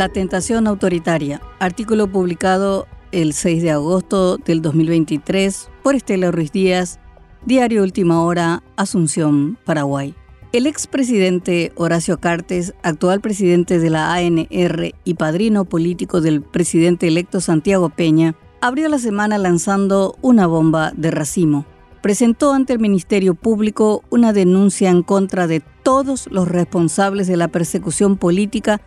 La tentación autoritaria, artículo publicado el 6 de agosto del 2023 por Estela Ruiz Díaz, Diario Última Hora, Asunción, Paraguay. El expresidente Horacio Cartes, actual presidente de la ANR y padrino político del presidente electo Santiago Peña, abrió la semana lanzando una bomba de racimo. Presentó ante el Ministerio Público una denuncia en contra de todos los responsables de la persecución política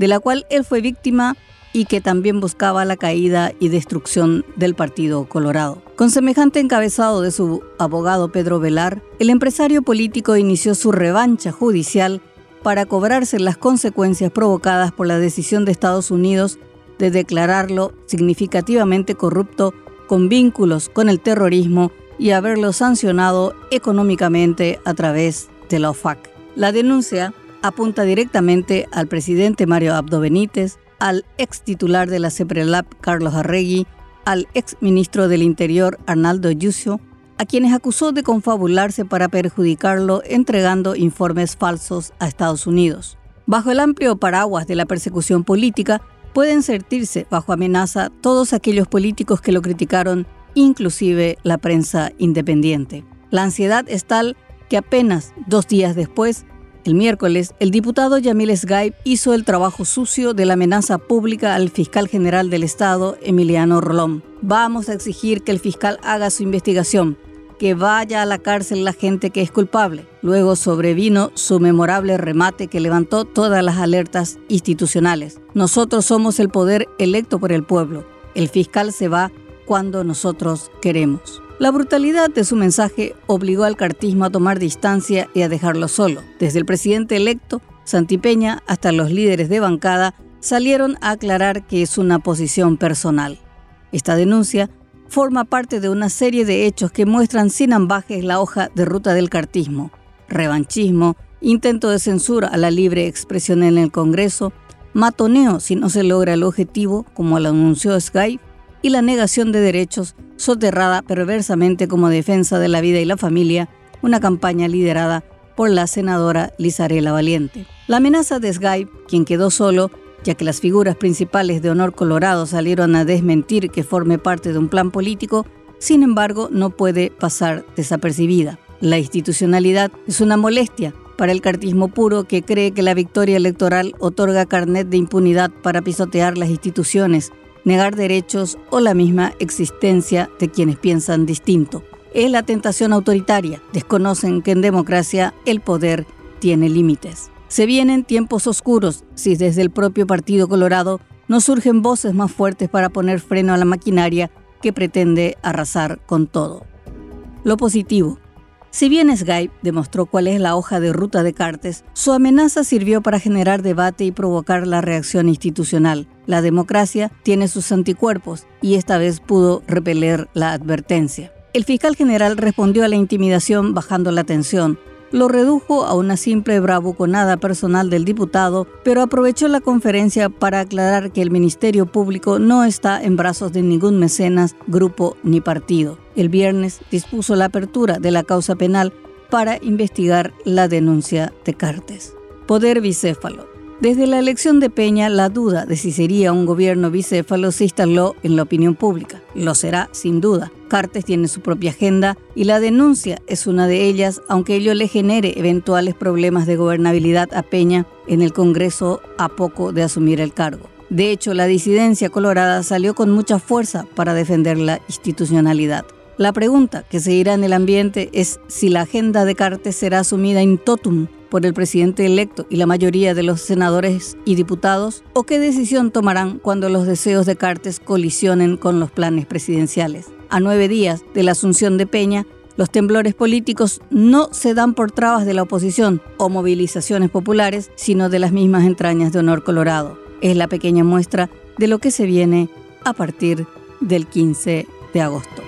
de la cual él fue víctima y que también buscaba la caída y destrucción del Partido Colorado. Con semejante encabezado de su abogado Pedro Velar, el empresario político inició su revancha judicial para cobrarse las consecuencias provocadas por la decisión de Estados Unidos de declararlo significativamente corrupto con vínculos con el terrorismo y haberlo sancionado económicamente a través de la OFAC. La denuncia apunta directamente al presidente Mario Abdo Benítez, al ex titular de la CEPRELAB Carlos Arregui, al ex ministro del Interior Arnaldo Yusio, a quienes acusó de confabularse para perjudicarlo entregando informes falsos a Estados Unidos. Bajo el amplio paraguas de la persecución política, pueden sentirse bajo amenaza todos aquellos políticos que lo criticaron, inclusive la prensa independiente. La ansiedad es tal que apenas dos días después el miércoles, el diputado Yamil Esgaib hizo el trabajo sucio de la amenaza pública al fiscal general del Estado, Emiliano Rolón. Vamos a exigir que el fiscal haga su investigación, que vaya a la cárcel la gente que es culpable. Luego sobrevino su memorable remate que levantó todas las alertas institucionales. Nosotros somos el poder electo por el pueblo. El fiscal se va cuando nosotros queremos. La brutalidad de su mensaje obligó al cartismo a tomar distancia y a dejarlo solo. Desde el presidente electo, Santipeña, hasta los líderes de bancada salieron a aclarar que es una posición personal. Esta denuncia forma parte de una serie de hechos que muestran sin ambajes la hoja de ruta del cartismo, revanchismo, intento de censura a la libre expresión en el Congreso, matoneo si no se logra el objetivo, como lo anunció Skype, y la negación de derechos soterrada perversamente como defensa de la vida y la familia, una campaña liderada por la senadora Lizarela Valiente. La amenaza de Skype, quien quedó solo, ya que las figuras principales de Honor Colorado salieron a desmentir que forme parte de un plan político, sin embargo no puede pasar desapercibida. La institucionalidad es una molestia para el cartismo puro que cree que la victoria electoral otorga carnet de impunidad para pisotear las instituciones negar derechos o la misma existencia de quienes piensan distinto. Es la tentación autoritaria. Desconocen que en democracia el poder tiene límites. Se vienen tiempos oscuros si desde el propio Partido Colorado no surgen voces más fuertes para poner freno a la maquinaria que pretende arrasar con todo. Lo positivo. Si bien Skype demostró cuál es la hoja de ruta de Cartes, su amenaza sirvió para generar debate y provocar la reacción institucional. La democracia tiene sus anticuerpos y esta vez pudo repeler la advertencia. El fiscal general respondió a la intimidación bajando la tensión, lo redujo a una simple bravuconada personal del diputado, pero aprovechó la conferencia para aclarar que el Ministerio Público no está en brazos de ningún mecenas, grupo ni partido. El viernes dispuso la apertura de la causa penal para investigar la denuncia de Cartes. Poder bicéfalo. Desde la elección de Peña, la duda de si sería un gobierno bicéfalo se instaló en la opinión pública. Lo será, sin duda. Cartes tiene su propia agenda y la denuncia es una de ellas, aunque ello le genere eventuales problemas de gobernabilidad a Peña en el Congreso a poco de asumir el cargo. De hecho, la disidencia colorada salió con mucha fuerza para defender la institucionalidad. La pregunta que se irá en el ambiente es si la agenda de Cartes será asumida in totum por el presidente electo y la mayoría de los senadores y diputados o qué decisión tomarán cuando los deseos de Cartes colisionen con los planes presidenciales. A nueve días de la asunción de Peña, los temblores políticos no se dan por trabas de la oposición o movilizaciones populares, sino de las mismas entrañas de Honor Colorado. Es la pequeña muestra de lo que se viene a partir del 15 de agosto.